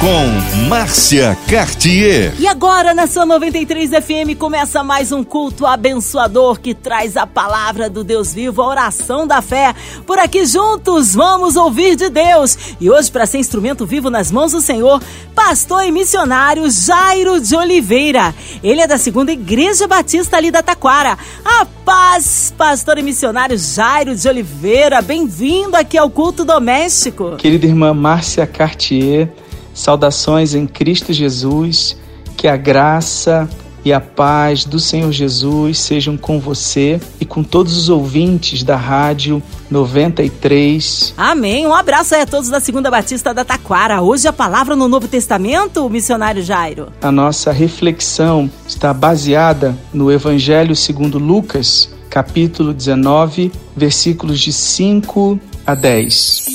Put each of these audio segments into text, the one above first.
com Márcia Cartier. E agora na sua 93 FM começa mais um culto abençoador que traz a palavra do Deus vivo, a oração da fé. Por aqui juntos vamos ouvir de Deus. E hoje para ser instrumento vivo nas mãos do Senhor, pastor e missionário Jairo de Oliveira. Ele é da segunda Igreja Batista ali da Taquara. A paz, pastor e missionário Jairo de Oliveira. Bem-vindo aqui ao culto doméstico. Querida irmã Márcia Cartier, Saudações em Cristo Jesus, que a graça e a paz do Senhor Jesus sejam com você e com todos os ouvintes da Rádio 93. Amém. Um abraço aí a todos da Segunda Batista da Taquara. Hoje a palavra no Novo Testamento, missionário Jairo. A nossa reflexão está baseada no Evangelho segundo Lucas, capítulo 19, versículos de 5 a 10.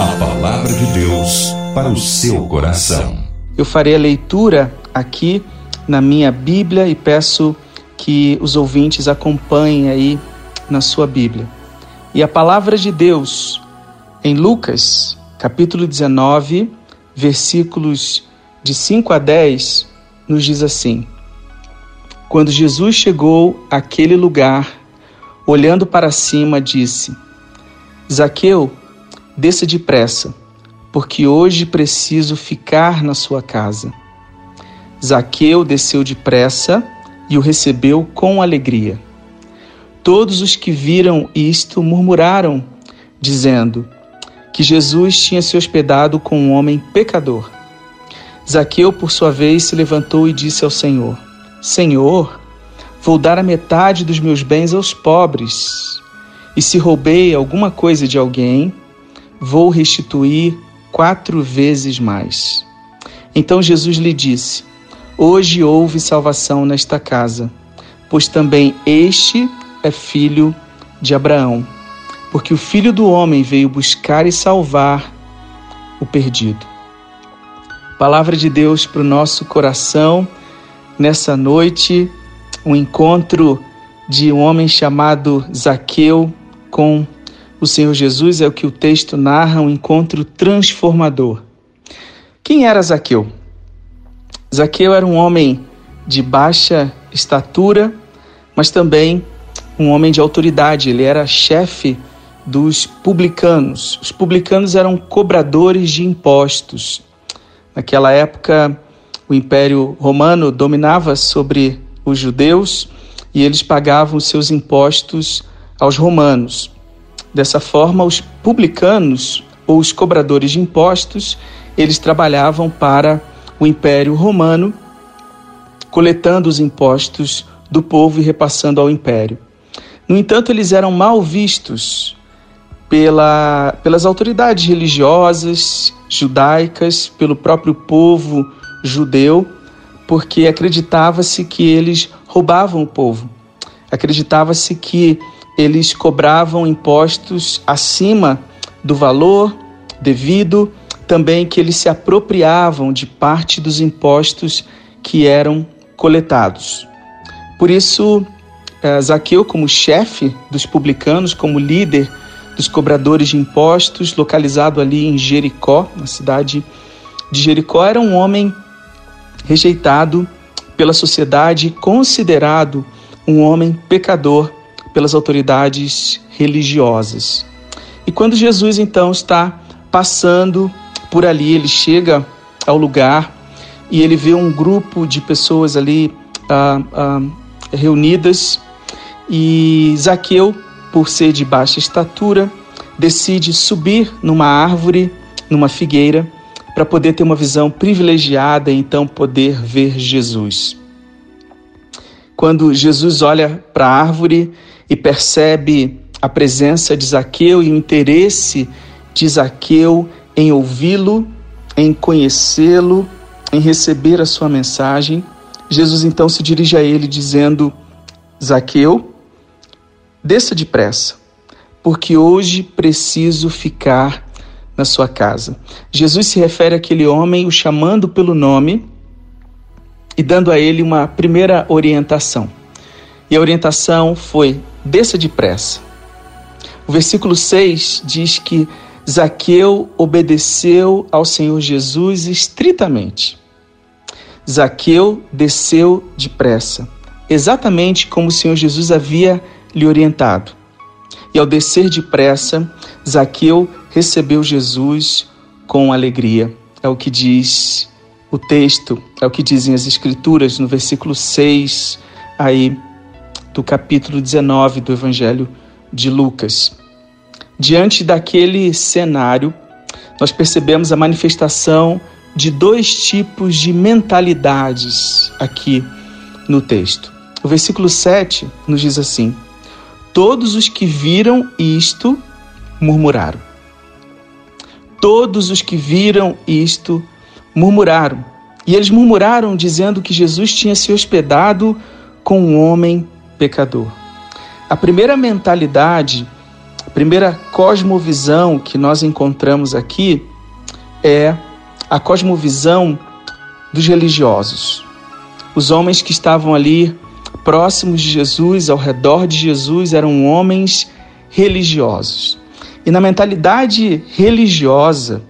A palavra de Deus para o seu coração. Eu farei a leitura aqui na minha Bíblia e peço que os ouvintes acompanhem aí na sua Bíblia. E a palavra de Deus em Lucas, capítulo 19, versículos de 5 a 10, nos diz assim: Quando Jesus chegou àquele lugar, olhando para cima, disse: Zaqueu, desça depressa porque hoje preciso ficar na sua casa. Zaqueu desceu depressa e o recebeu com alegria. Todos os que viram isto murmuraram, dizendo que Jesus tinha se hospedado com um homem pecador. Zaqueu, por sua vez, se levantou e disse ao Senhor: Senhor, vou dar a metade dos meus bens aos pobres. E se roubei alguma coisa de alguém, vou restituir quatro vezes mais. Então Jesus lhe disse: Hoje houve salvação nesta casa, pois também este é filho de Abraão, porque o filho do homem veio buscar e salvar o perdido. Palavra de Deus para o nosso coração nessa noite, um encontro de um homem chamado Zaqueu com o Senhor Jesus é o que o texto narra, um encontro transformador. Quem era Zaqueu? Zaqueu era um homem de baixa estatura, mas também um homem de autoridade. Ele era chefe dos publicanos. Os publicanos eram cobradores de impostos. Naquela época, o Império Romano dominava sobre os judeus e eles pagavam seus impostos aos romanos. Dessa forma, os publicanos ou os cobradores de impostos, eles trabalhavam para o Império Romano, coletando os impostos do povo e repassando ao império. No entanto, eles eram mal vistos pela, pelas autoridades religiosas judaicas, pelo próprio povo judeu, porque acreditava-se que eles roubavam o povo. Acreditava-se que eles cobravam impostos acima do valor devido, também que eles se apropriavam de parte dos impostos que eram coletados. Por isso, eh, Zaqueu, como chefe dos publicanos, como líder dos cobradores de impostos, localizado ali em Jericó, na cidade de Jericó, era um homem rejeitado pela sociedade, considerado um homem pecador pelas autoridades religiosas. E quando Jesus então está passando por ali, ele chega ao lugar e ele vê um grupo de pessoas ali ah, ah, reunidas e Zaqueu, por ser de baixa estatura, decide subir numa árvore, numa figueira, para poder ter uma visão privilegiada e então poder ver Jesus. Quando Jesus olha para a árvore, e percebe a presença de Zaqueu e o interesse de Zaqueu em ouvi-lo, em conhecê-lo, em receber a sua mensagem, Jesus então se dirige a ele dizendo: Zaqueu, desça depressa, porque hoje preciso ficar na sua casa. Jesus se refere àquele homem, o chamando pelo nome, e dando a ele uma primeira orientação. E a orientação foi: desça depressa. O versículo 6 diz que Zaqueu obedeceu ao Senhor Jesus estritamente. Zaqueu desceu depressa, exatamente como o Senhor Jesus havia lhe orientado. E ao descer depressa, Zaqueu recebeu Jesus com alegria. É o que diz o texto, é o que dizem as Escrituras no versículo 6 aí do capítulo 19 do Evangelho de Lucas. Diante daquele cenário, nós percebemos a manifestação de dois tipos de mentalidades aqui no texto. O versículo 7 nos diz assim: Todos os que viram isto murmuraram. Todos os que viram isto murmuraram. E eles murmuraram dizendo que Jesus tinha se hospedado com um homem pecador. A primeira mentalidade, a primeira cosmovisão que nós encontramos aqui é a cosmovisão dos religiosos. Os homens que estavam ali próximos de Jesus, ao redor de Jesus, eram homens religiosos. E na mentalidade religiosa,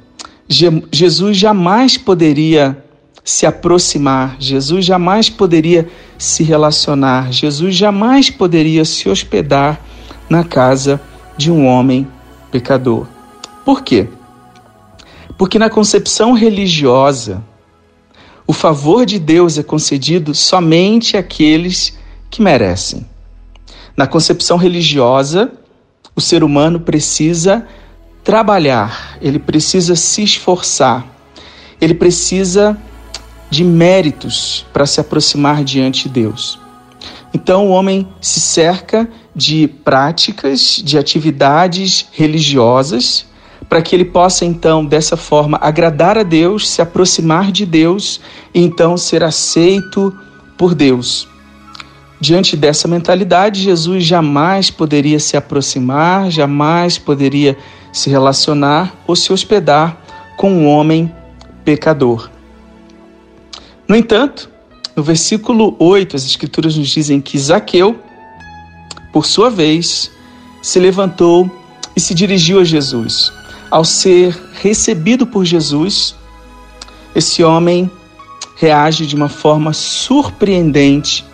Jesus jamais poderia se aproximar, Jesus jamais poderia se relacionar, Jesus jamais poderia se hospedar na casa de um homem pecador. Por quê? Porque na concepção religiosa, o favor de Deus é concedido somente àqueles que merecem. Na concepção religiosa, o ser humano precisa trabalhar, ele precisa se esforçar, ele precisa de méritos para se aproximar diante de Deus. Então o homem se cerca de práticas, de atividades religiosas para que ele possa então dessa forma agradar a Deus, se aproximar de Deus e então ser aceito por Deus. Diante dessa mentalidade, Jesus jamais poderia se aproximar, jamais poderia se relacionar ou se hospedar com um homem pecador. No entanto, no versículo 8, as Escrituras nos dizem que Zaqueu, por sua vez, se levantou e se dirigiu a Jesus ao ser recebido por Jesus, esse homem reage de uma forma surpreendente,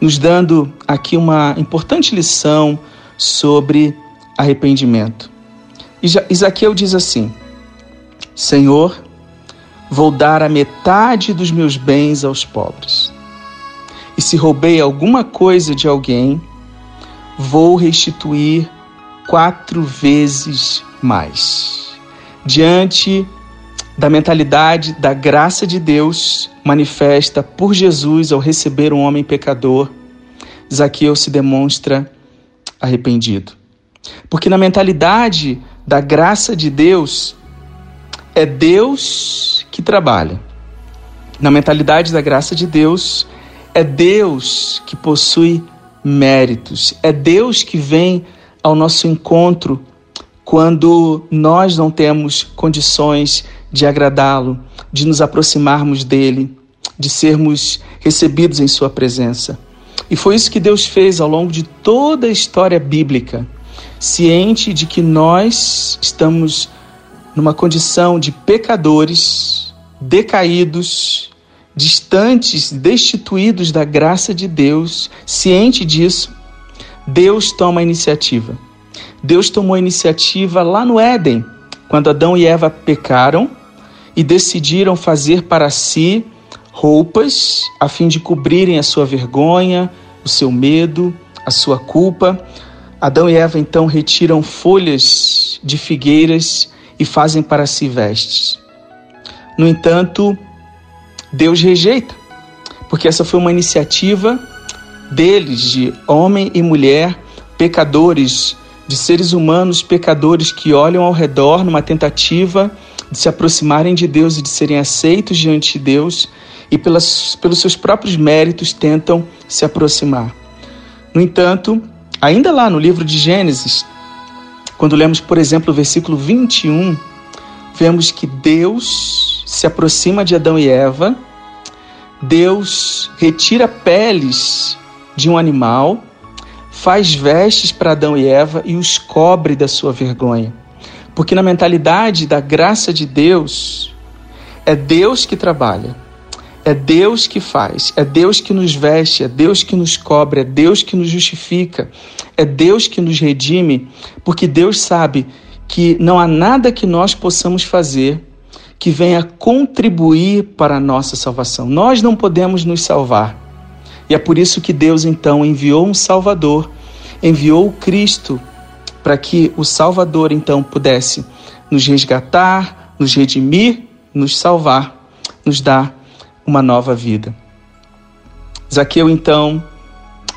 nos dando aqui uma importante lição sobre arrependimento. Isaqueu diz assim: Senhor, vou dar a metade dos meus bens aos pobres. E se roubei alguma coisa de alguém, vou restituir quatro vezes mais. Diante da mentalidade da graça de Deus manifesta por Jesus ao receber um homem pecador, Zaqueu se demonstra arrependido. Porque na mentalidade da graça de Deus, é Deus que trabalha. Na mentalidade da graça de Deus, é Deus que possui méritos, é Deus que vem ao nosso encontro quando nós não temos condições de agradá-lo, de nos aproximarmos dele, de sermos recebidos em sua presença. E foi isso que Deus fez ao longo de toda a história bíblica, ciente de que nós estamos numa condição de pecadores, decaídos, distantes, destituídos da graça de Deus, ciente disso, Deus toma a iniciativa Deus tomou a iniciativa lá no Éden, quando Adão e Eva pecaram e decidiram fazer para si roupas a fim de cobrirem a sua vergonha, o seu medo, a sua culpa. Adão e Eva então retiram folhas de figueiras e fazem para si vestes. No entanto, Deus rejeita, porque essa foi uma iniciativa deles, de homem e mulher, pecadores, de seres humanos pecadores que olham ao redor numa tentativa de se aproximarem de Deus e de serem aceitos diante de Deus e pelas, pelos seus próprios méritos tentam se aproximar. No entanto, ainda lá no livro de Gênesis, quando lemos, por exemplo, o versículo 21, vemos que Deus se aproxima de Adão e Eva, Deus retira peles de um animal, faz vestes para Adão e Eva e os cobre da sua vergonha. Porque na mentalidade da graça de Deus, é Deus que trabalha, é Deus que faz, é Deus que nos veste, é Deus que nos cobre, é Deus que nos justifica, é Deus que nos redime, porque Deus sabe que não há nada que nós possamos fazer que venha contribuir para a nossa salvação. Nós não podemos nos salvar. E é por isso que Deus então enviou um Salvador, enviou o Cristo para que o Salvador então pudesse nos resgatar, nos redimir, nos salvar, nos dar uma nova vida. Zaqueu então,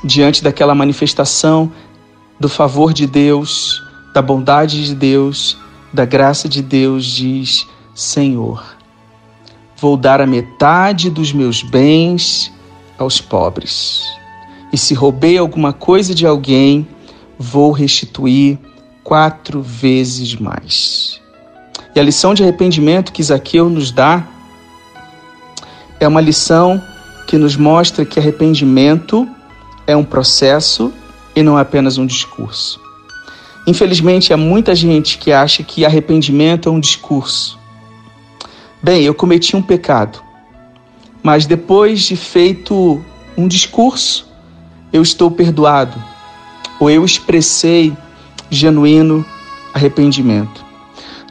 diante daquela manifestação do favor de Deus, da bondade de Deus, da graça de Deus, diz: Senhor, vou dar a metade dos meus bens aos pobres. E se roubei alguma coisa de alguém, vou restituir quatro vezes mais. E a lição de arrependimento que Zaqueu nos dá é uma lição que nos mostra que arrependimento é um processo e não é apenas um discurso. Infelizmente, há muita gente que acha que arrependimento é um discurso. Bem, eu cometi um pecado, mas depois de feito um discurso, eu estou perdoado ou eu expressei genuíno arrependimento.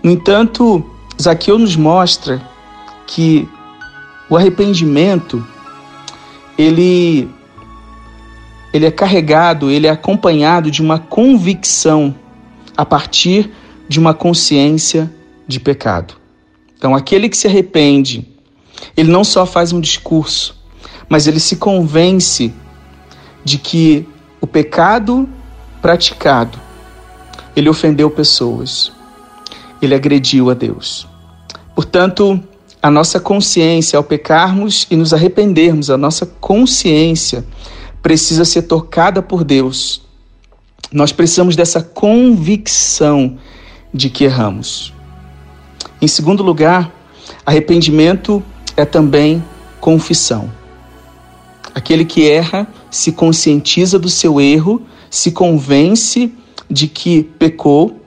No entanto, Zaqueu nos mostra que o arrependimento ele ele é carregado, ele é acompanhado de uma convicção a partir de uma consciência de pecado. Então, aquele que se arrepende, ele não só faz um discurso, mas ele se convence de que o pecado praticado, ele ofendeu pessoas, ele agrediu a Deus. Portanto, a nossa consciência, ao pecarmos e nos arrependermos, a nossa consciência precisa ser tocada por Deus. Nós precisamos dessa convicção de que erramos. Em segundo lugar, arrependimento é também confissão. Aquele que erra se conscientiza do seu erro, se convence de que pecou,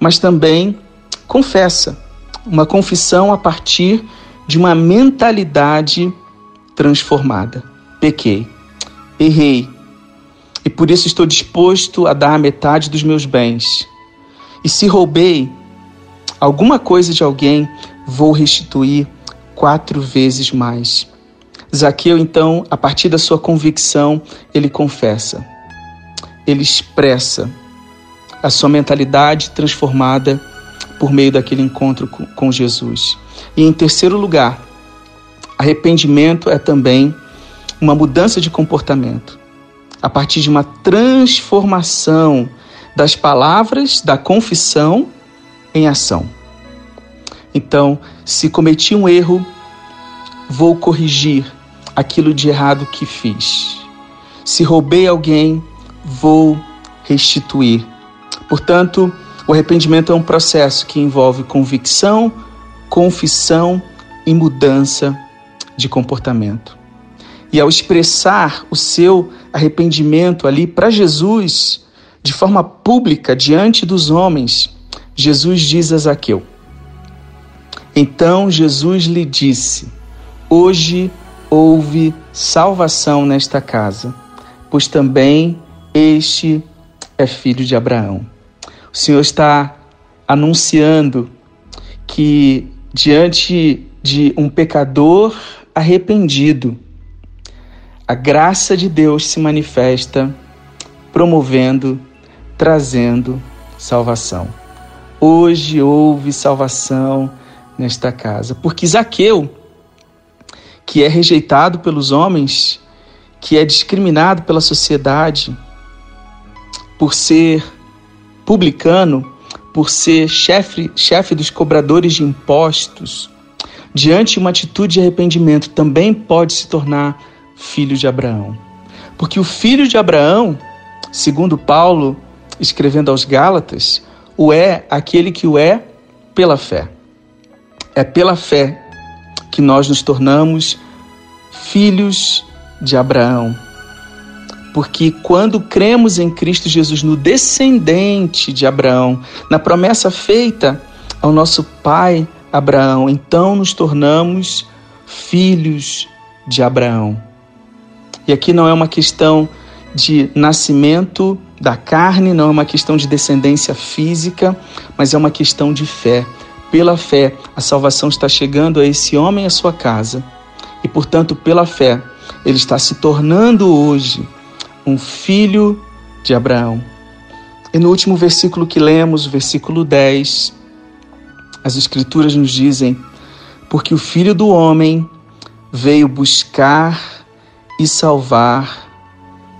mas também confessa. Uma confissão a partir de uma mentalidade transformada. Pequei, errei, e por isso estou disposto a dar a metade dos meus bens. E se roubei alguma coisa de alguém, vou restituir quatro vezes mais. Zaqueu, então, a partir da sua convicção, ele confessa, ele expressa a sua mentalidade transformada por meio daquele encontro com Jesus. E em terceiro lugar, arrependimento é também uma mudança de comportamento, a partir de uma transformação das palavras da confissão em ação. Então, se cometi um erro, vou corrigir aquilo de errado que fiz. Se roubei alguém, vou restituir. Portanto, o arrependimento é um processo que envolve convicção, confissão e mudança de comportamento. E ao expressar o seu arrependimento ali para Jesus, de forma pública, diante dos homens, Jesus diz a Zaqueu: então Jesus lhe disse: Hoje houve salvação nesta casa, pois também este é filho de Abraão. O Senhor está anunciando que diante de um pecador arrependido, a graça de Deus se manifesta, promovendo, trazendo salvação. Hoje houve salvação nesta casa. Porque Zaqueu, que é rejeitado pelos homens, que é discriminado pela sociedade por ser publicano, por ser chefe, chefe dos cobradores de impostos, diante de uma atitude de arrependimento, também pode se tornar filho de Abraão. Porque o filho de Abraão, segundo Paulo, escrevendo aos Gálatas, o é aquele que o é pela fé. É pela fé que nós nos tornamos filhos de Abraão. Porque quando cremos em Cristo Jesus, no descendente de Abraão, na promessa feita ao nosso pai Abraão, então nos tornamos filhos de Abraão. E aqui não é uma questão de nascimento da carne, não é uma questão de descendência física, mas é uma questão de fé. Pela fé, a salvação está chegando a esse homem e a sua casa. E, portanto, pela fé, ele está se tornando hoje um filho de Abraão. E no último versículo que lemos, versículo 10, as Escrituras nos dizem: Porque o Filho do Homem veio buscar e salvar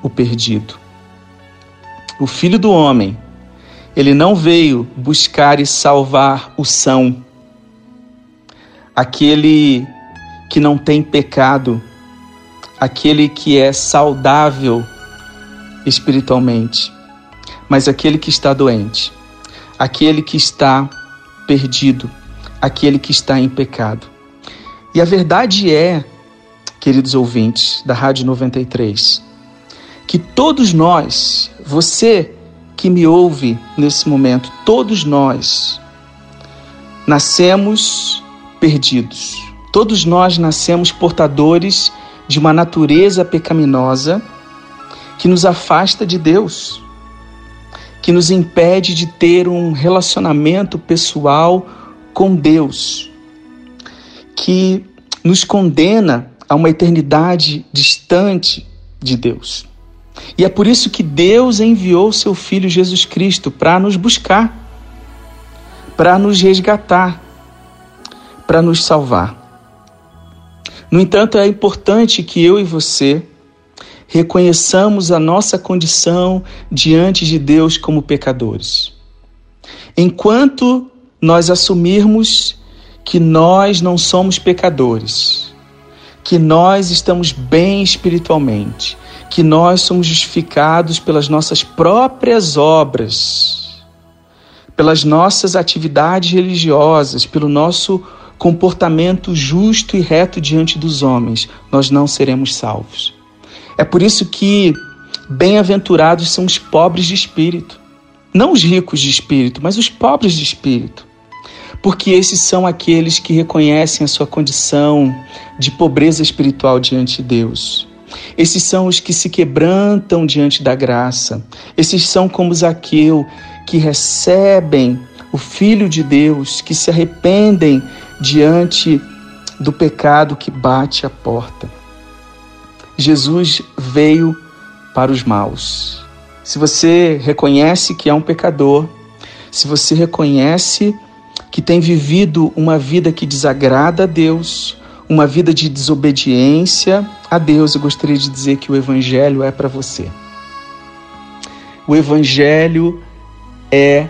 o perdido. O Filho do Homem, ele não veio buscar e salvar o são, aquele que não tem pecado, aquele que é saudável espiritualmente, mas aquele que está doente, aquele que está perdido, aquele que está em pecado. E a verdade é, queridos ouvintes da Rádio 93, que todos nós, você que me ouve nesse momento, todos nós nascemos perdidos. Todos nós nascemos portadores de uma natureza pecaminosa que nos afasta de Deus, que nos impede de ter um relacionamento pessoal com Deus, que nos condena a uma eternidade distante de Deus. E é por isso que Deus enviou seu Filho Jesus Cristo para nos buscar, para nos resgatar, para nos salvar. No entanto, é importante que eu e você reconheçamos a nossa condição diante de Deus como pecadores. Enquanto nós assumirmos que nós não somos pecadores, que nós estamos bem espiritualmente, que nós somos justificados pelas nossas próprias obras, pelas nossas atividades religiosas, pelo nosso comportamento justo e reto diante dos homens, nós não seremos salvos. É por isso que bem-aventurados são os pobres de espírito. Não os ricos de espírito, mas os pobres de espírito. Porque esses são aqueles que reconhecem a sua condição de pobreza espiritual diante de Deus. Esses são os que se quebrantam diante da graça. Esses são como Zaqueu, que recebem o Filho de Deus, que se arrependem diante do pecado que bate à porta. Jesus veio para os maus. Se você reconhece que é um pecador, se você reconhece que tem vivido uma vida que desagrada a Deus, uma vida de desobediência a Deus, eu gostaria de dizer que o Evangelho é para você. O Evangelho é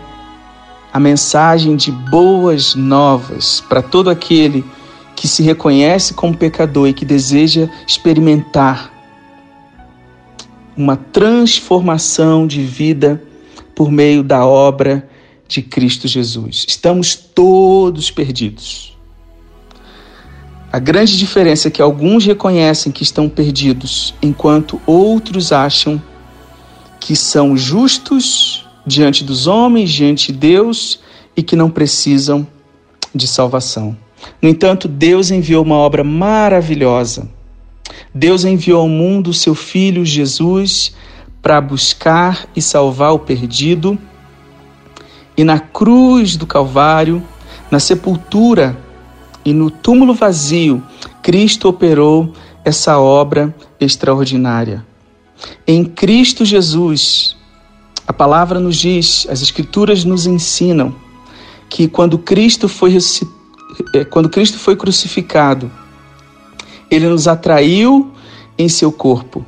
a mensagem de boas novas para todo aquele que que se reconhece como pecador e que deseja experimentar uma transformação de vida por meio da obra de Cristo Jesus. Estamos todos perdidos. A grande diferença é que alguns reconhecem que estão perdidos, enquanto outros acham que são justos diante dos homens, diante de Deus e que não precisam de salvação. No entanto, Deus enviou uma obra maravilhosa. Deus enviou ao mundo o seu Filho Jesus para buscar e salvar o perdido. E na cruz do Calvário, na sepultura e no túmulo vazio, Cristo operou essa obra extraordinária. Em Cristo Jesus, a palavra nos diz, as Escrituras nos ensinam que quando Cristo foi ressuscitado, quando Cristo foi crucificado, ele nos atraiu em seu corpo.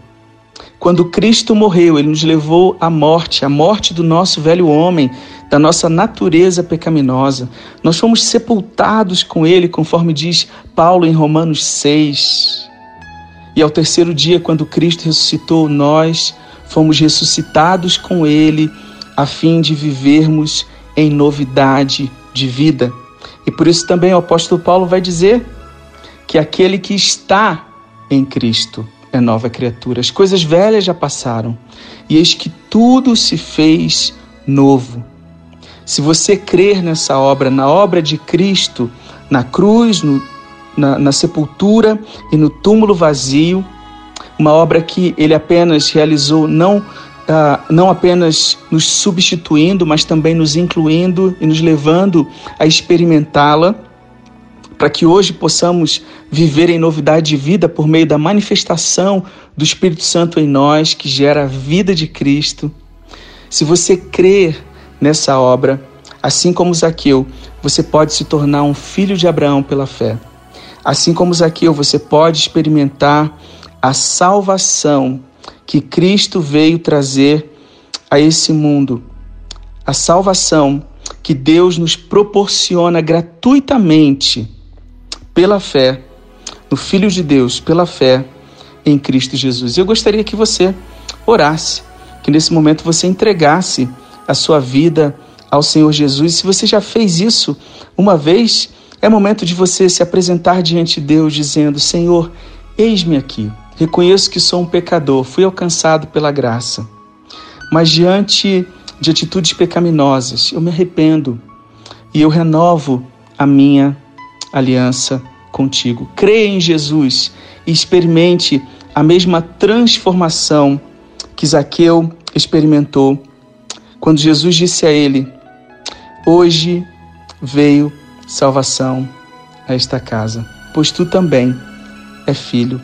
Quando Cristo morreu, ele nos levou à morte, à morte do nosso velho homem, da nossa natureza pecaminosa. Nós fomos sepultados com ele, conforme diz Paulo em Romanos 6. E ao terceiro dia, quando Cristo ressuscitou, nós fomos ressuscitados com ele, a fim de vivermos em novidade de vida. E por isso também o apóstolo Paulo vai dizer que aquele que está em Cristo é nova criatura. As coisas velhas já passaram e eis que tudo se fez novo. Se você crer nessa obra, na obra de Cristo, na cruz, no, na, na sepultura e no túmulo vazio, uma obra que ele apenas realizou não Uh, não apenas nos substituindo, mas também nos incluindo e nos levando a experimentá-la, para que hoje possamos viver em novidade de vida por meio da manifestação do Espírito Santo em nós, que gera a vida de Cristo. Se você crer nessa obra, assim como Zaqueu, você pode se tornar um filho de Abraão pela fé. Assim como Zaqueu, você pode experimentar a salvação que Cristo veio trazer a esse mundo. A salvação que Deus nos proporciona gratuitamente pela fé no Filho de Deus, pela fé em Cristo Jesus. Eu gostaria que você orasse, que nesse momento você entregasse a sua vida ao Senhor Jesus. Se você já fez isso uma vez, é momento de você se apresentar diante de Deus dizendo: Senhor, eis-me aqui. Reconheço que sou um pecador, fui alcançado pela graça. Mas diante de atitudes pecaminosas, eu me arrependo e eu renovo a minha aliança contigo. Creia em Jesus e experimente a mesma transformação que Zaqueu experimentou quando Jesus disse a ele: Hoje veio salvação a esta casa, pois tu também é filho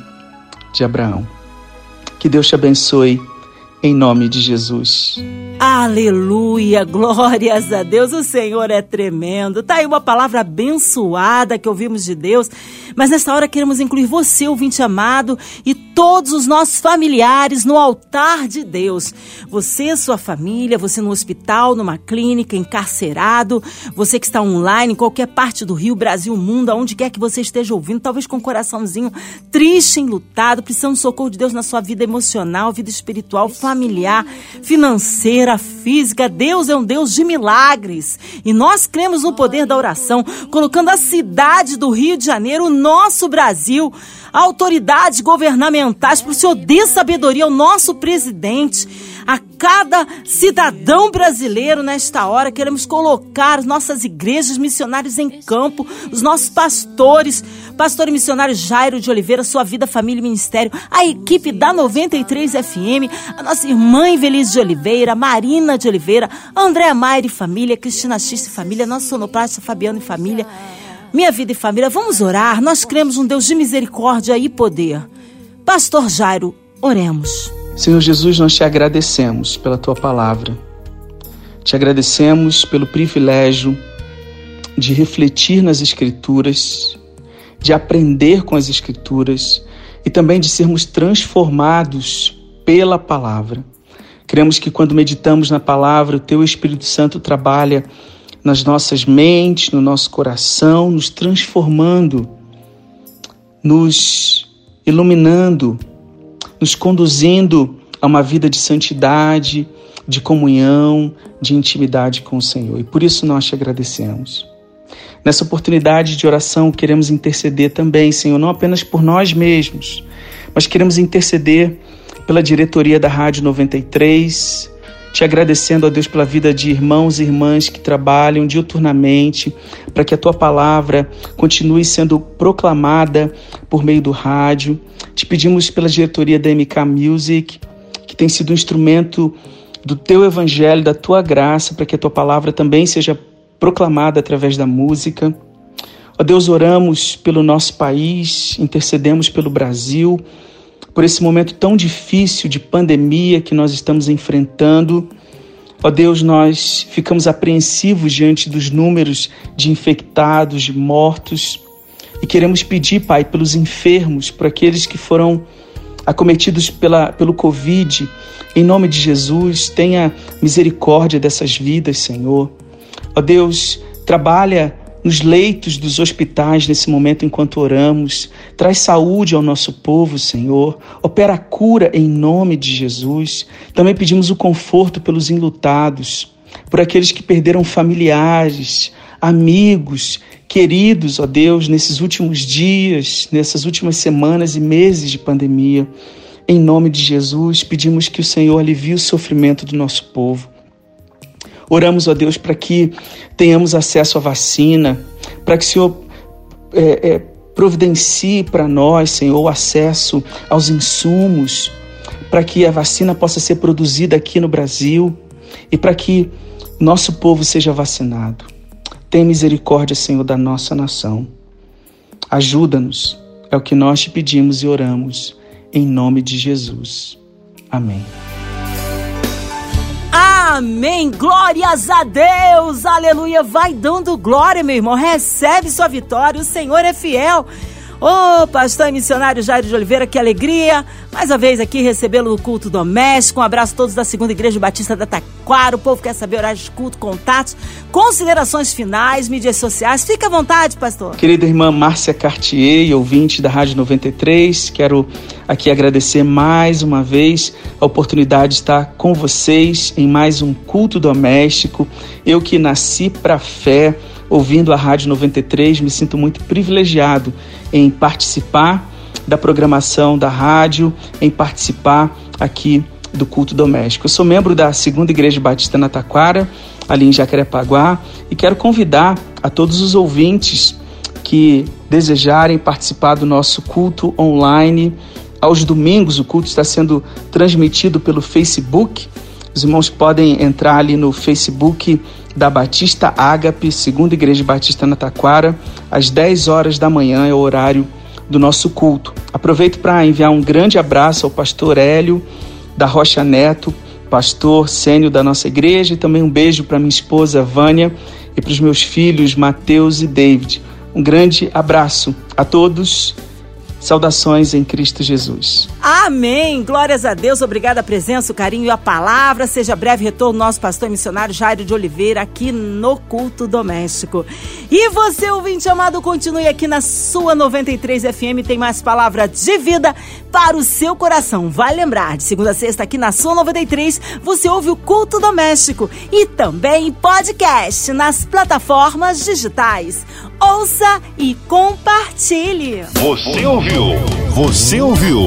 de Abraão. Que Deus te abençoe em nome de Jesus. Aleluia, glórias a Deus, o Senhor é tremendo. Tá aí uma palavra abençoada que ouvimos de Deus, mas nesta hora queremos incluir você, ouvinte amado, e todos os nossos familiares no altar de Deus. Você, sua família, você no hospital, numa clínica, encarcerado, você que está online em qualquer parte do Rio, Brasil, mundo, aonde quer que você esteja ouvindo, talvez com um coraçãozinho triste, enlutado, precisando do socorro de Deus na sua vida emocional, vida espiritual, familiar, financeira, física. Deus é um Deus de milagres. E nós cremos no poder da oração, colocando a cidade do Rio de Janeiro, o nosso Brasil, autoridades governamentais, para o Senhor dê sabedoria ao nosso presidente, a cada cidadão brasileiro nesta hora. Queremos colocar nossas igrejas, missionários em campo, os nossos pastores, pastor e missionário Jairo de Oliveira, sua vida, família e ministério, a equipe da 93 FM, a nossa irmã Invelise de Oliveira, Marina de Oliveira, Andréa Maier e família, Cristina X família, nosso sonoplasta Fabiano e família. Minha vida e família, vamos orar. Nós cremos um Deus de misericórdia e poder. Pastor Jairo, oremos. Senhor Jesus, nós te agradecemos pela tua palavra. Te agradecemos pelo privilégio de refletir nas Escrituras, de aprender com as Escrituras e também de sermos transformados pela palavra. Cremos que quando meditamos na palavra, o teu Espírito Santo trabalha nas nossas mentes, no nosso coração, nos transformando, nos iluminando, nos conduzindo a uma vida de santidade, de comunhão, de intimidade com o Senhor. E por isso nós te agradecemos. Nessa oportunidade de oração, queremos interceder também, Senhor, não apenas por nós mesmos, mas queremos interceder pela diretoria da Rádio 93, te agradecendo, a Deus, pela vida de irmãos e irmãs que trabalham diuturnamente, para que a tua palavra continue sendo proclamada por meio do rádio. Te pedimos pela diretoria da MK Music, que tem sido um instrumento do teu evangelho, da tua graça, para que a tua palavra também seja proclamada através da música. Ó Deus, oramos pelo nosso país, intercedemos pelo Brasil por esse momento tão difícil de pandemia que nós estamos enfrentando. Ó Deus, nós ficamos apreensivos diante dos números de infectados, de mortos, e queremos pedir, Pai, pelos enfermos, por aqueles que foram acometidos pela, pelo Covid, em nome de Jesus, tenha misericórdia dessas vidas, Senhor. Ó Deus, trabalha nos leitos dos hospitais nesse momento enquanto oramos. Traz saúde ao nosso povo, Senhor. Opera a cura em nome de Jesus. Também pedimos o conforto pelos enlutados, por aqueles que perderam familiares, amigos, queridos, ó Deus, nesses últimos dias, nessas últimas semanas e meses de pandemia. Em nome de Jesus, pedimos que o Senhor alivie o sofrimento do nosso povo. Oramos, ó Deus, para que tenhamos acesso à vacina, para que o Senhor é, é, providencie para nós, Senhor, o acesso aos insumos, para que a vacina possa ser produzida aqui no Brasil e para que nosso povo seja vacinado. Tem misericórdia, Senhor, da nossa nação. Ajuda-nos, é o que nós te pedimos e oramos, em nome de Jesus. Amém. Amém. Glórias a Deus. Aleluia. Vai dando glória, meu irmão. Recebe sua vitória. O Senhor é fiel. Ô, oh, pastor e missionário Jairo de Oliveira, que alegria! Mais uma vez aqui recebê-lo no culto doméstico. Um abraço a todos da Segunda Igreja Batista da Taquara. O povo quer saber horários de culto, contatos, considerações finais, mídias sociais. Fica à vontade, pastor. Querida irmã Márcia Cartier, ouvinte da Rádio 93, quero aqui agradecer mais uma vez a oportunidade de estar com vocês em mais um culto doméstico. Eu que nasci para fé ouvindo a Rádio 93, me sinto muito privilegiado em participar da programação da rádio, em participar aqui do culto doméstico. Eu sou membro da Segunda Igreja Batista na Taquara, ali em Jacarepaguá, e quero convidar a todos os ouvintes que desejarem participar do nosso culto online. Aos domingos, o culto está sendo transmitido pelo Facebook. Os irmãos podem entrar ali no Facebook da Batista Ágape, segunda Igreja Batista na Taquara, às 10 horas da manhã é o horário do nosso culto. Aproveito para enviar um grande abraço ao pastor Hélio da Rocha Neto, pastor sênior da nossa igreja, e também um beijo para minha esposa Vânia e para os meus filhos Mateus e David. Um grande abraço a todos Saudações em Cristo Jesus. Amém. Glórias a Deus. Obrigada a presença, o carinho e a palavra. Seja breve retorno nosso pastor missionário Jairo de Oliveira aqui no culto doméstico. E você, ouvinte amado, continue aqui na sua 93 FM. Tem mais palavra de vida para o seu coração. Vai lembrar, de segunda a sexta aqui na sua 93, você ouve o culto doméstico e também podcast nas plataformas digitais. Ouça e compartilhe. Você ouviu? Você ouviu?